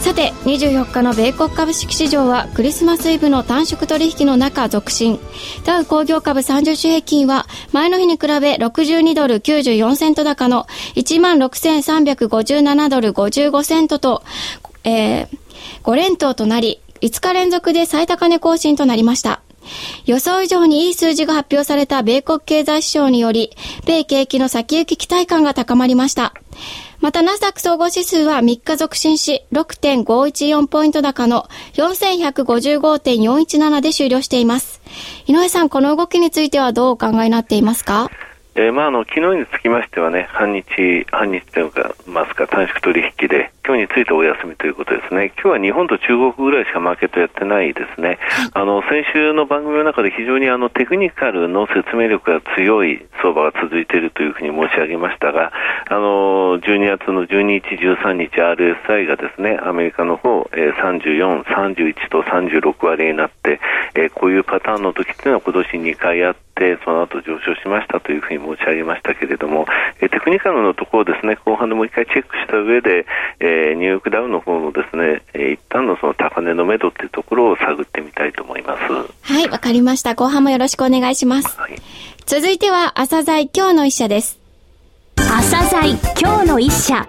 さて24日の米国株式市場はクリスマスイブの短縮取引の中続伸ダウ工業株30種平均は前の日に比べ62ドル94セント高の16,357ドル55セントと、えー、5連投となり5日連続で最高値更新となりました。予想以上にいい数字が発表された米国経済指標により、米景気の先行き期待感が高まりました。また、ナスダック総合指数は3日続伸し、6.514ポイント高の4155.417で終了しています。井上さん、この動きについてはどうお考えになっていますか？えー、まあ、あの昨日につきましてはね、半日、半日というか、ますか、短縮取引で、今日についてお休みということですね、今日は日本と中国ぐらいしかマーケットやってないですね、あの先週の番組の中で非常にあのテクニカルの説明力が強い相場が続いているというふうに申し上げましたが、あの12月の12日、13日、RSI がですねアメリカの方、えー、34、31と36割になって、えー、こういうパターンの時っていうのは今年2回あって、その後上昇しましたというふうに申し上げましたけれども、えテクニカルのところですね、後半でもう一回チェックした上で、えー、ニューヨークダウの方のですね、えー、一旦のその高値の目処っていうところを探ってみたいと思います。はい、わかりました。後半もよろしくお願いします。はい、続いては、朝鮮今日の一社です。朝鮮今日の一社。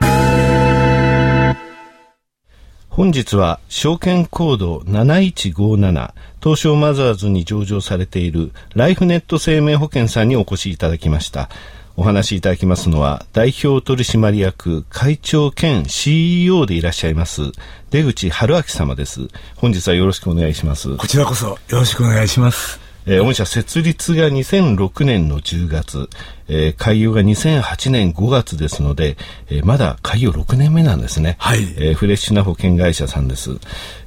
本日は証券コード7157東証マザーズに上場されているライフネット生命保険さんにお越しいただきました。お話しいただきますのは代表取締役会長兼 CEO でいらっしゃいます出口春明様です。本日はよろしくお願いします。こちらこそよろしくお願いします。えー、御社設立が2006年の10月、えー、開業が2008年5月ですので、えー、まだ開業6年目なんですね。はい。えー、フレッシュな保険会社さんです。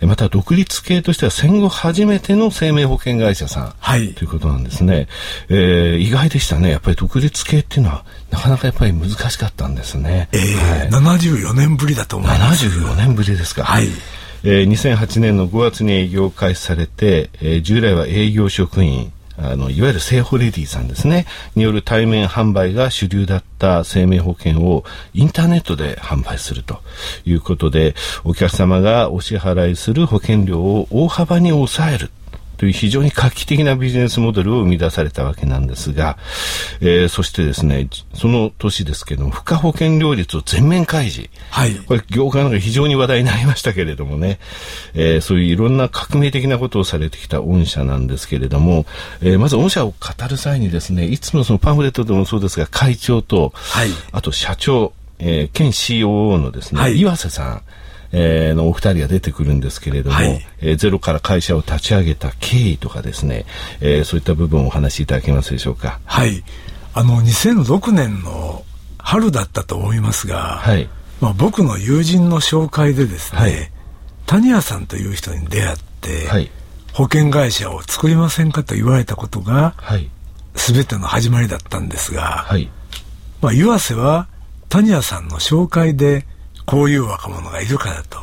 えー、また独立系としては戦後初めての生命保険会社さん。はい。ということなんですね。えー、意外でしたね。やっぱり独立系っていうのは、なかなかやっぱり難しかったんですね。えー、はい、74年ぶりだと思います。74年ぶりですか。はい。えー、2008年の5月に営業開始されて、えー、従来は営業職員、あの、いわゆる生保レディさんですね、による対面販売が主流だった生命保険をインターネットで販売するということで、お客様がお支払いする保険料を大幅に抑える。という非常に画期的なビジネスモデルを生み出されたわけなんですが、えー、そしてですね、その年ですけども、付加保険料率を全面開示。はい。これ、業界の中で非常に話題になりましたけれどもね、えー、そういういろんな革命的なことをされてきた御社なんですけれども、えー、まず御社を語る際にですね、いつもそのパンフレットでもそうですが、会長と、はい、あと社長、えー、兼 COO のですね、はい、岩瀬さん、えー、のお二人が出てくるんですけれども、はい、えー、ゼロから会社を立ち上げた経緯とかですね、えー、そういった部分をお話しいただけますでしょうか？はい。あの、2006年の春だったと思いますが、はい。まあ、僕の友人の紹介でですね、はい、谷谷さんという人に出会って、はい、保険会社を作りませんかと言われたことが、はい、全ての始まりだったんですが、はい、まあ、岩瀬は谷谷さんの紹介でこういう若者がいるからと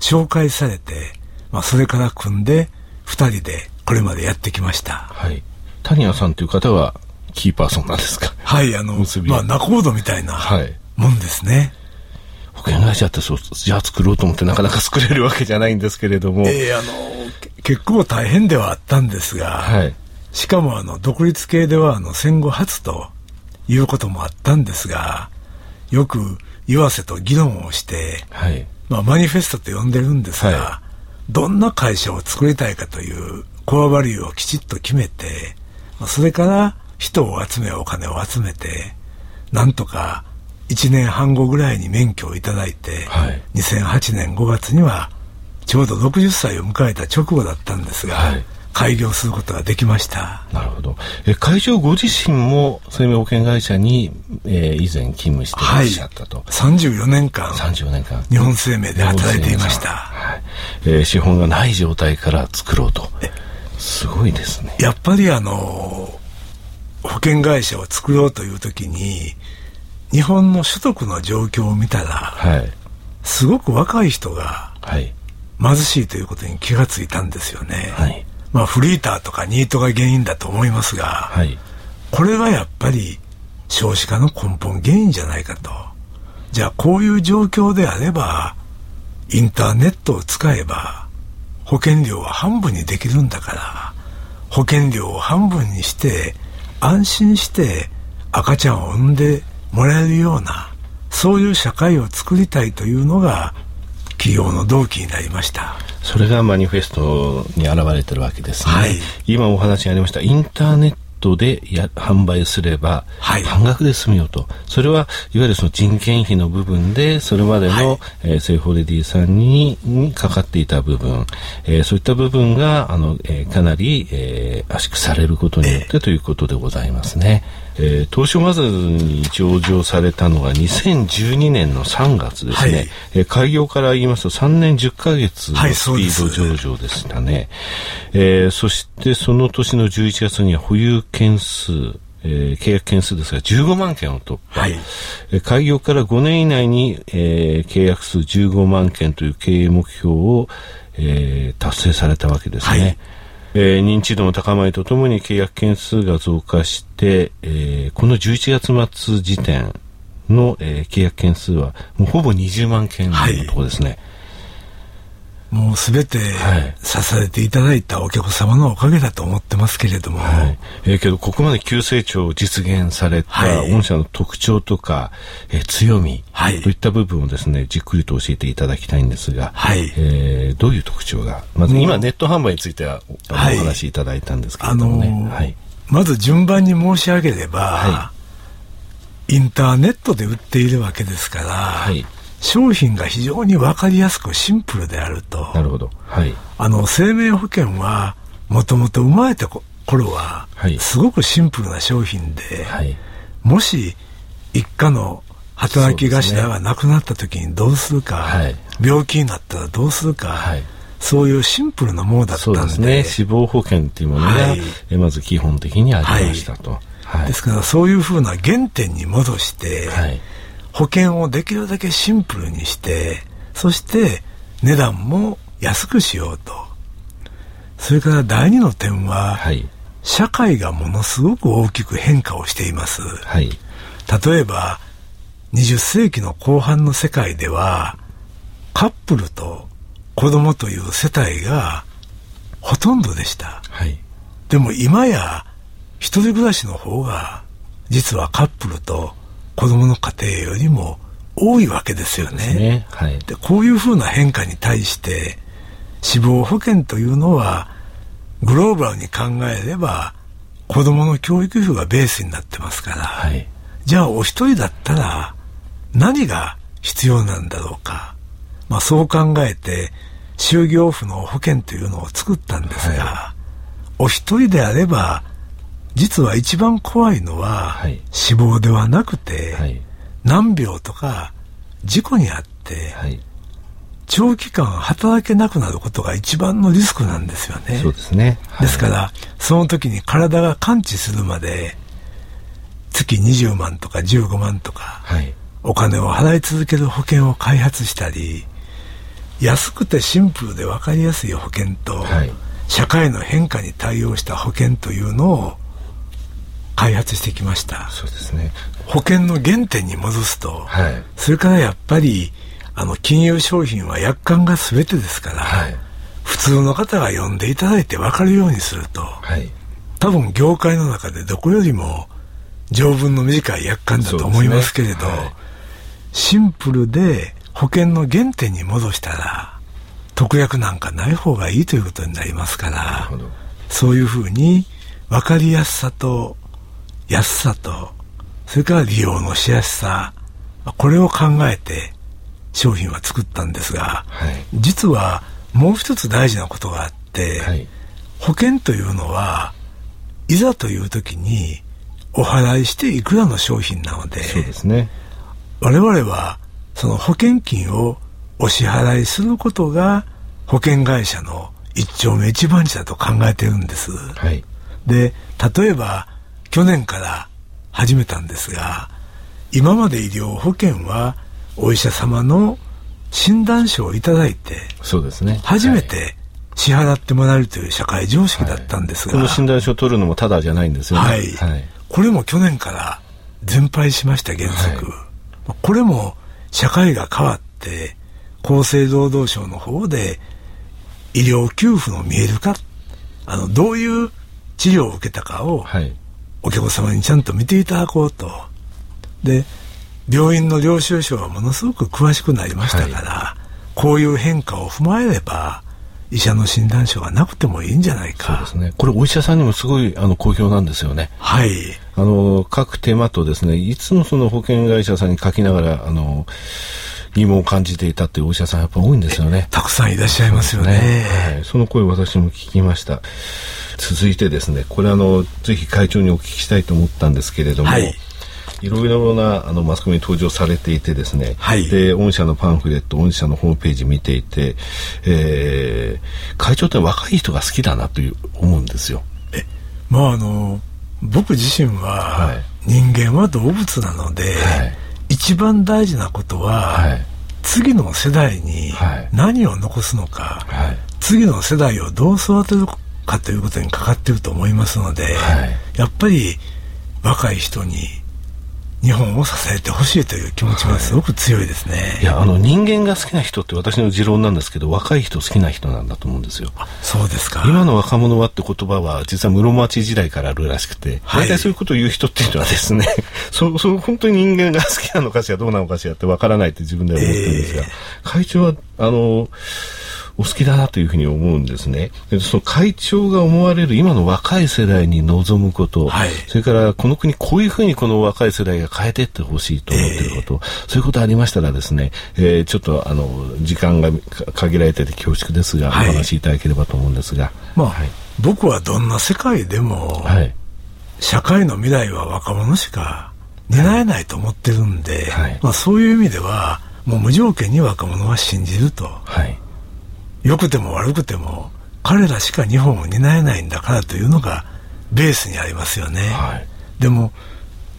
紹介されて、まあ、それから組んで2人でこれまでやってきました。はい。谷谷さんという方はキーパーソンなんですか？はい、あの、まあ、仲人みたいなもんですね。はい保険会社ってそう、じゃあ作ろうと思ってなかなか作れるわけじゃないんですけれども。ええー、あの、結構大変ではあったんですが、はい、しかもあの、独立系ではあの、戦後初ということもあったんですが、よく岩瀬と議論をして、はい、まあ、マニフェストと呼んでるんですが、はい、どんな会社を作りたいかというコアバリューをきちっと決めて、それから人を集めお金を集めて、なんとか1年半後ぐらいに免許をいただいて、はい、2008年5月にはちょうど60歳を迎えた直後だったんですが、はい開業することができました。なるほど。え会長ご自身も生命保険会社に、えー、以前勤務していらっしゃったと、はい、34年間。34年間。日本生命で働いていました、ははい。えー、資本がない状態から作ろうと。すごいですね。やっぱりあの保険会社を作ろうという時に日本の所得の状況を見たら、はい、すごく若い人が貧しいということに気がついたんですよね、はい、まあフリーターとかニートが原因だと思いますが、はい、これがやっぱり少子化の根本原因じゃないかと。じゃあこういう状況であればインターネットを使えば保険料は半分にできるんだから保険料を半分にして安心して赤ちゃんを産んでもらえるようなそういう社会を作りたいというのが企業の動機になりました。それがマニフェストに現れてるわけですね、はい、今お話がありましたインターネットでや販売すれば、半額で済むよと。それはいわゆるその人件費の部分で、それまでの、はい、えー、セールスレディさんににかかっていた部分、えー、そういった部分が、あの、えー、かなり、えー、圧縮されることによって、ということでございますね。えー、東証マザーズに上場されたのが2012年の3月ですね、はい、えー、開業から言いますと3年10ヶ月のスピード上場でしたね、はい、えー、そしてその年の11月には保有件数えー、契約件数ですが15万件を突破、はい、えー、開業から5年以内に、えー、契約数15万件という経営目標を、えー、達成されたわけですね。はいえー、認知度の高まりとともに契約件数が増加して、えー、この11月末時点の、えー、契約件数はもうほぼ20万件のところですね。はいもうすべて支えていただいたお客様のおかげだと思ってますけれども。はい、えー、けど、ここまで急成長を実現された御社の特徴とか、えー、強み、はい、といった部分をですね、じっくりと教えていただきたいんですが、はい、えー、どういう特徴が、まず今ネット販売についてはお話しいただいたんですけれどもね。あのー、はい、まず順番に申し上げれば、はい、インターネットで売っているわけですから、はい商品が非常に分かりやすくシンプルであると。なるほど。はい。あの、生命保険は、もともと生まれた頃は、すごくシンプルな商品で、はい、もし、一家の働き頭が亡くなった時にどうするか、はい、病気になったらどうするか、はい、そういうシンプルなものだったんで。そうですね。死亡保険っていうものが、はい、まず基本的にありましたと。ですから、そういうふうな原点に戻して、はい保険をできるだけシンプルにして、そして値段も安くしようと。それから第二の点は、はい、社会がものすごく大きく変化をしています。はい、例えば、20世紀の後半の世界では、カップルと子供という世帯がほとんどでした。はい、でも今や、一人暮らしの方が、実はカップルと子供の家庭よりも多いわけですよね。ね。はい、でこういうふうな変化に対して死亡保険というのはグローバルに考えれば子供の教育費がベースになってますから、はい、じゃあお一人だったら何が必要なんだろうか、まあ、そう考えて就業婦の保険というのを作ったんですが、はい、お一人であれば実は一番怖いのは、はい、死亡ではなくて、はい、難病とか事故にあって、はい、長期間働けなくなることが一番のリスクなんですよね。そうですね。ですから、その時に体が完治するまで、月20万とか15万とか、お金を払い続ける保険を開発したり、安くてシンプルで分かりやすい保険と、社会の変化に対応した保険というのを開発してきました。そうですね。保険の原点に戻すと、はい、それからやっぱりあの金融商品は約款が全てですから、はい、普通の方が読んでいただいて分かるようにすると、はい、多分業界の中でどこよりも条文の短い約款だと思いますけれど、ね。はい、シンプルで保険の原点に戻したら特約なんかない方がいいということになりますからそういうふうに分かりやすさと安さと、それから利用のしやすさ、これを考えて商品は作ったんですが、はい、実はもう一つ大事なことがあって、はい、保険というのはいざという時にお払いしていくらの商品なのでそうですね。我々はその保険金をお支払いすることが保険会社の一丁目一番地だと考えてるんです。はい、で、例えば去年から始めたんですが、今まで医療保険はお医者様の診断書をいただいて、そうですね。初めて支払ってもらえるという社会常識だったんですが、はい、この診断書を取るのもただじゃないんですよね。はい。はい、これも去年から全廃しました原則、はい、これも社会が変わって厚生労働省の方で医療給付の見える化あのどういう治療を受けたかを、お客様にちゃんと見ていただこうとで病院の領収書はものすごく詳しくなりましたから、はい、こういう変化を踏まえれば医者の診断書がなくてもいいんじゃないか。そうですね。これお医者さんにもすごいあの好評なんですよね。はい。あの各手間とですね、いつもその保険会社さんに書きながらあの疑問を感じていたっていうお医者さんやっぱ多いんですよね。たくさんいらっしゃいますよね。ねはい。その声私も聞きました。続いてですね、これあのぜひ会長にお聞きしたいと思ったんですけれども。はいいろいろなあのマスコミに登場されていてですね、はい、で御社のパンフレット御社のホームページ見ていて、えー、会長って若い人が好きだなという思うんですよ。えまああの僕自身は、はい、人間は動物なので、はい、一番大事なことは、次の世代に何を残すのか、次の世代をどう育てるかということにかかっていると思いますので、やっぱり若い人に日本を支えてほしいという気持ちがすごく強いですね、はい、いやあの人間が好きな人って私の持論なんですけど若い人好きな人なんだと思うんですよ。そうですか。今の若者はって言葉は実は室町時代からあるらしくて、はい、大体そういうことを言う人っていうのはですね そそ本当に人間が好きなのかしらどうなのかしらってわからないって自分では思ってるんですが、えー、会長はあのお好きだなというふうに思うんですね。その会長が思われる今の若い世代に望むこと、はい、それからこの国こういうふうにこの若い世代が変えていってほしいと思っていること、えー、そういうことありましたらですね、えー、ちょっとあの時間が限られてて恐縮ですが、はい、お話しいただければと思うんですが。まあ、はい、僕はどんな世界でも、はい、社会の未来は若者しか担えないと思ってるんで、はい、まあ、そういう意味ではもう無条件に若者は信じると。はい良くても悪くても彼らしか日本を担えないんだからというのがベースにありますよね、はい、でも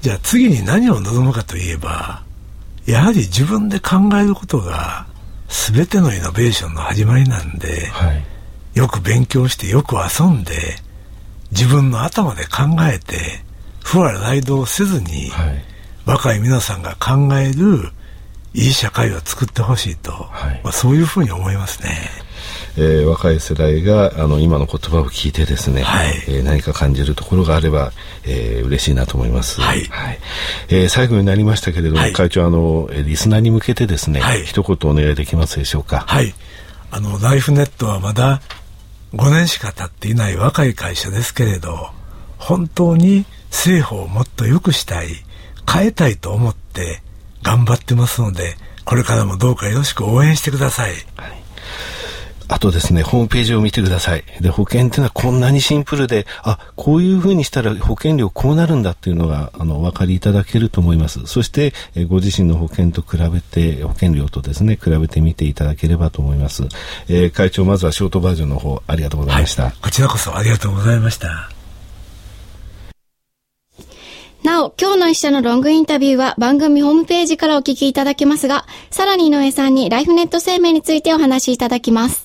じゃあ次に何を望むかといえばやはり自分で考えることが全てのイノベーションの始まりなんで、はい、よく勉強してよく遊んで自分の頭で考えて不和雷道せずに、はい、若い皆さんが考えるいい社会を作ってほしいと、はい、まあ、そういうふうに思いますね。えー、若い世代があの今の言葉を聞いてですね、はい、えー、何か感じるところがあれば、えー、嬉しいなと思います。はい。はい、えー、最後になりましたけれども、はい、会長あのリスナーに向けてですね、はい、一言お願いできますでしょうか？はい。あのライフネットはまだ5年しか経っていない若い会社ですけれど、本当に政府をもっと良くしたい、変えたいと思って頑張ってますので、これからもどうかよろしく応援してください。はいあとですね、ホームページを見てください。で、保険っていうのはこんなにシンプルで、あ、こういうふうにしたら保険料こうなるんだっていうのが、あの、お分かりいただけると思います。そして、えご自身の保険と比べて、保険料とですね、比べてみていただければと思います。えー、会長、まずはショートバージョンの方、ありがとうございました。はい、こちらこそありがとうございました。なお、今日の一社のロングインタビューは番組ホームページからお聞きいただけますが、さらに井上さんにライフネット生命についてお話しいただきます。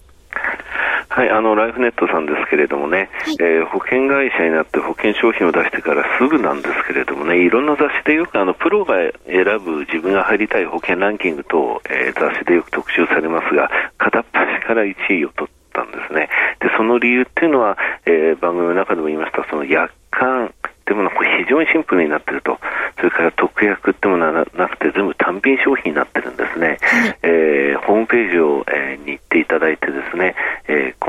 はい、あのライフネットさんですけれどもね、はい、えー、保険会社になって保険商品を出してからすぐなんですけれどもね、いろんな雑誌でよくあのプロが選ぶ自分が入りたい保険ランキングと、えー、雑誌でよく特集されますが、片っ端から1位を取ったんですね。で、その理由っていうのは、えー、番組の中でも言いました、その約款でもこれ非常にシンプルになっていると、それから特約ってものはなくて、全部単品商品になってるんですね、えー、ホームページを、えー、に行っていただいて、ですね、えー、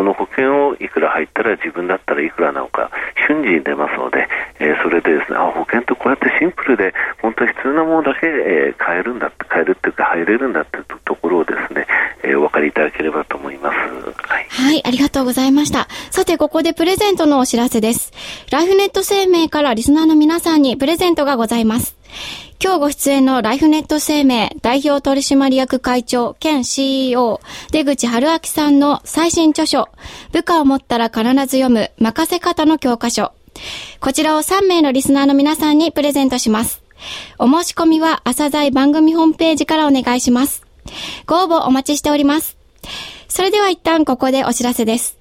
この保険をいくら入ったら自分だったらいくらなのか、瞬時に出ますので、えー、それでですねあ保険ってこうやってシンプルで、本当に必要なものだけ、えー、買えるんだって、買えるっていうか、入れるんだっていうところをですね、えー、お分かりいただければと思います。はい、はい、ありがとうございました。さて、ここでプレゼントのお知らせです。ライフネット生命からリスナーの皆さんにプレゼントがございます。今日ご出演のライフネット生命代表取締役会長兼 CEO 出口春明さんの最新著書、部下を持ったら必ず読む任せ方の教科書。こちらを3名のリスナーの皆さんにプレゼントします。お申し込みは朝鮮番組ホームページからお願いします。ご応募お待ちしております。それでは一旦ここでお知らせです。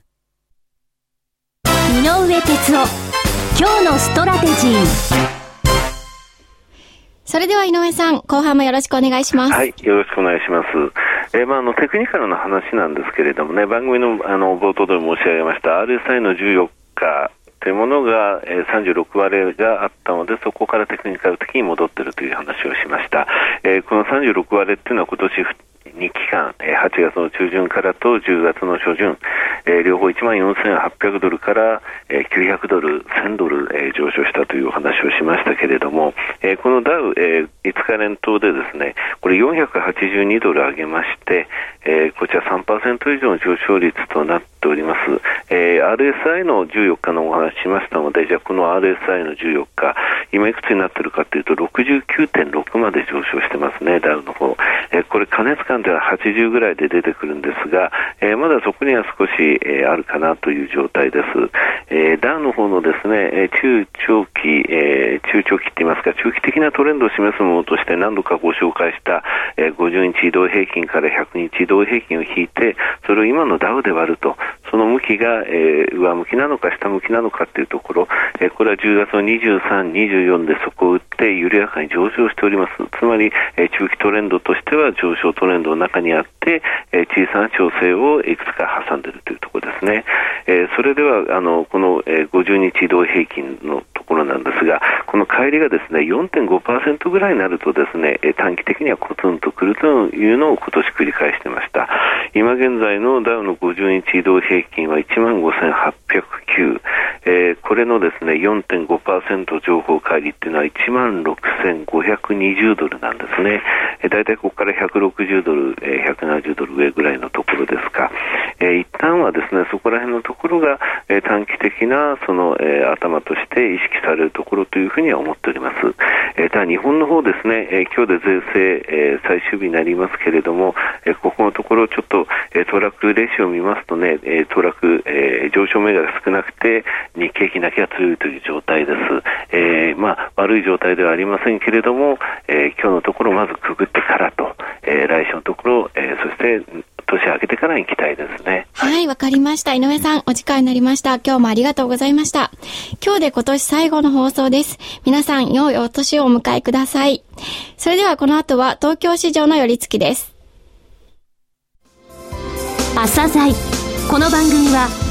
井上哲夫今日のストラテジーそれでは井上さん、後半もよろしくお願いします。はい、よろしくお願いします。えー、まあ、あの、テクニカルな話なんですけれどもね、番組の、あの、冒頭で申し上げました、RSI の14日というものが、えー、36割があったので、そこからテクニカル的に戻っているという話をしました。えー、この36割っていうのは今年に期間、8月の中旬からと10月の初旬、両方1万4800ドルから、900ドル、1000ドル、上昇したというお話をしましたけれども、このダウ、5日連投でですね、これ482ドル上げまして、こちら3%以上の上昇率となっております。RSI の14日のお話しましたので、じゃあこの RSI の14日、今いくつになってるかというと、69.6まで上昇してますね、ダウの方。えこれ加熱感では80ぐらいで出てくるんですが、えまだそこには少し、えあるかなという状態です。えダウの方のですね、中長期、え中長期って言いますか、中期的なトレンドを示すものとして何度かご紹介した、え50日移動平均から100日移動平均を引いて、それを今のダウで割ると、その向きが、えー、上向きなのか下向きなのかというところ、えー、これは10月の23、24でそこを打って緩やかに上昇しております。つまり、えー、中期トレンドとしては上昇トレンドの中にあって、え、小さな調整をいくつか挟んでいるというところですね。え、それでは、あの、この、えー、50日移動平均のところなんですが、この帰りがですね、4.5%ぐらいになるとですね、え短期的にはコツンとくるというのを今年繰り返してました。今現在のダウの50日移動平均は1万5809、えー、これのですね4.5%情報乖離っていうのは1万6520ドルなんですね。えー、大体ここから160ドル、えー、170ドル上ぐらいのところですか。えー、一旦はですねそこら辺のところが、えー、短期的なその、えー、頭として意識されるところというふうには思っております。えー、ただ日本の方ですね、えー、今日で税制、えー、最終日になりますけれども、えー、ここのところちょっと、えー、トラックレシオを見ますとね、えー、トラック、えー、上昇銘柄が少なくて日経平均だけが強いという状態です。えー、まあ悪い状態ではありませんけれども、えー、今日のところまずくぐってからと、えー、来週のところ、えー、そして年明けてからに期待ですね。はい、わ、かりました。井上さん、お時間になりました。今日もありがとうございました。今日で今年最後の放送です。皆さん、良いお年をお迎えください。それではこの後は東京市場の寄り付きです。朝鮮この番組は